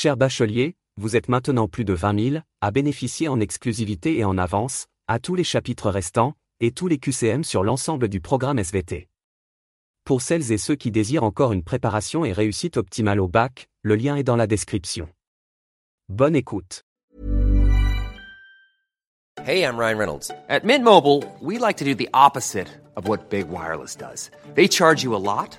Cher bachelier, vous êtes maintenant plus de 20 000 à bénéficier en exclusivité et en avance, à tous les chapitres restants, et tous les QCM sur l'ensemble du programme SVT. Pour celles et ceux qui désirent encore une préparation et réussite optimale au bac, le lien est dans la description. Bonne écoute. Hey, I'm Ryan Reynolds. At Mint Mobile, we like to do the opposite of what Big Wireless does. They charge you a lot,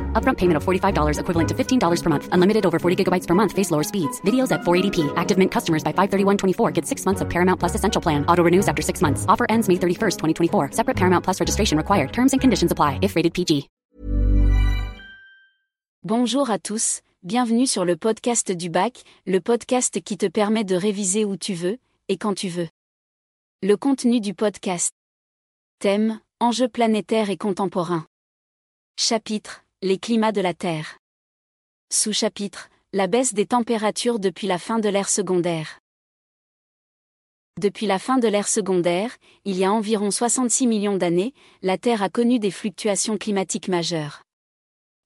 Upfront payment of $45 equivalent to $15 per month. Unlimited over 40 gigabytes per month. Face lower speeds. Videos at 480p. Active Mint customers by 531.24 get six months of Paramount Plus Essential Plan. Auto renews after six months. Offer ends May 31st, 2024. Separate Paramount Plus registration required. Terms and conditions apply if rated PG. Bonjour à tous, bienvenue sur le podcast du bac, le podcast qui te permet de réviser où tu veux, et quand tu veux. Le contenu du podcast. Thème, enjeux planétaires et contemporains. Chapitre, les climats de la Terre. Sous-chapitre, la baisse des températures depuis la fin de l'ère secondaire. Depuis la fin de l'ère secondaire, il y a environ 66 millions d'années, la Terre a connu des fluctuations climatiques majeures.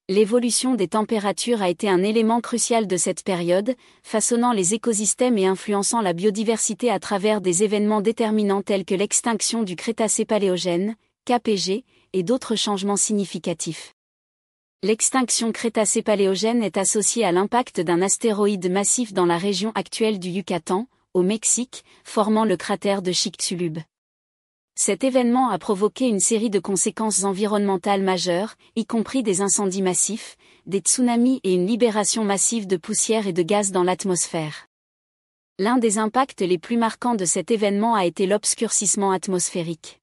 L'évolution des températures a été un élément crucial de cette période, façonnant les écosystèmes et influençant la biodiversité à travers des événements déterminants tels que l'extinction du Crétacé-Paléogène, KPG, et d'autres changements significatifs. L'extinction Crétacé-Paléogène est associée à l'impact d'un astéroïde massif dans la région actuelle du Yucatan, au Mexique, formant le cratère de Chicxulub. Cet événement a provoqué une série de conséquences environnementales majeures, y compris des incendies massifs, des tsunamis et une libération massive de poussière et de gaz dans l'atmosphère. L'un des impacts les plus marquants de cet événement a été l'obscurcissement atmosphérique.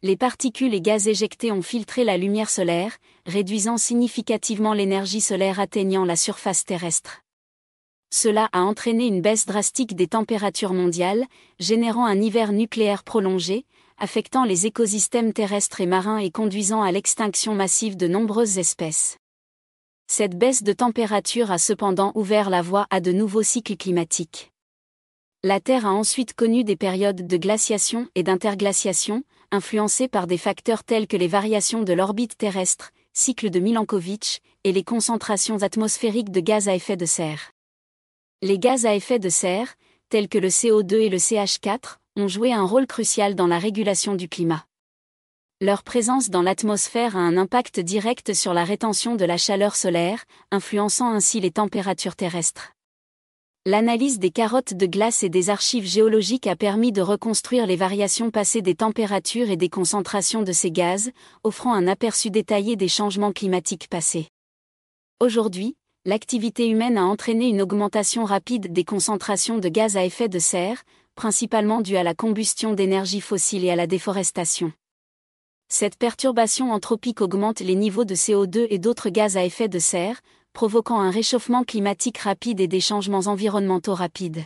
Les particules et gaz éjectés ont filtré la lumière solaire, réduisant significativement l'énergie solaire atteignant la surface terrestre. Cela a entraîné une baisse drastique des températures mondiales, générant un hiver nucléaire prolongé, affectant les écosystèmes terrestres et marins et conduisant à l'extinction massive de nombreuses espèces. Cette baisse de température a cependant ouvert la voie à de nouveaux cycles climatiques. La Terre a ensuite connu des périodes de glaciation et d'interglaciation, influencées par des facteurs tels que les variations de l'orbite terrestre, cycle de Milankovitch, et les concentrations atmosphériques de gaz à effet de serre. Les gaz à effet de serre, tels que le CO2 et le CH4, ont joué un rôle crucial dans la régulation du climat. Leur présence dans l'atmosphère a un impact direct sur la rétention de la chaleur solaire, influençant ainsi les températures terrestres. L'analyse des carottes de glace et des archives géologiques a permis de reconstruire les variations passées des températures et des concentrations de ces gaz, offrant un aperçu détaillé des changements climatiques passés. Aujourd'hui, l'activité humaine a entraîné une augmentation rapide des concentrations de gaz à effet de serre, principalement due à la combustion d'énergie fossile et à la déforestation. Cette perturbation anthropique augmente les niveaux de CO2 et d'autres gaz à effet de serre, provoquant un réchauffement climatique rapide et des changements environnementaux rapides.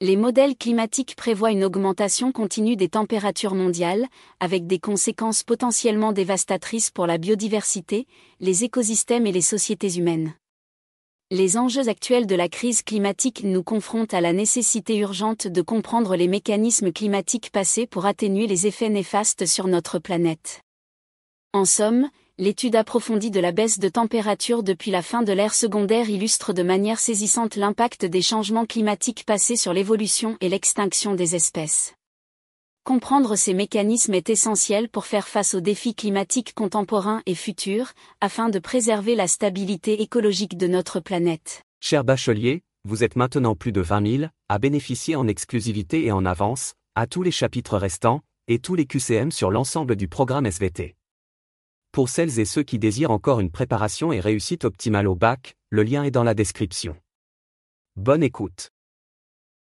Les modèles climatiques prévoient une augmentation continue des températures mondiales, avec des conséquences potentiellement dévastatrices pour la biodiversité, les écosystèmes et les sociétés humaines. Les enjeux actuels de la crise climatique nous confrontent à la nécessité urgente de comprendre les mécanismes climatiques passés pour atténuer les effets néfastes sur notre planète. En somme, l'étude approfondie de la baisse de température depuis la fin de l'ère secondaire illustre de manière saisissante l'impact des changements climatiques passés sur l'évolution et l'extinction des espèces. Comprendre ces mécanismes est essentiel pour faire face aux défis climatiques contemporains et futurs, afin de préserver la stabilité écologique de notre planète. Cher bachelier, vous êtes maintenant plus de 20 000 à bénéficier en exclusivité et en avance, à tous les chapitres restants, et tous les QCM sur l'ensemble du programme SVT. Pour celles et ceux qui désirent encore une préparation et réussite optimale au bac, le lien est dans la description. Bonne écoute.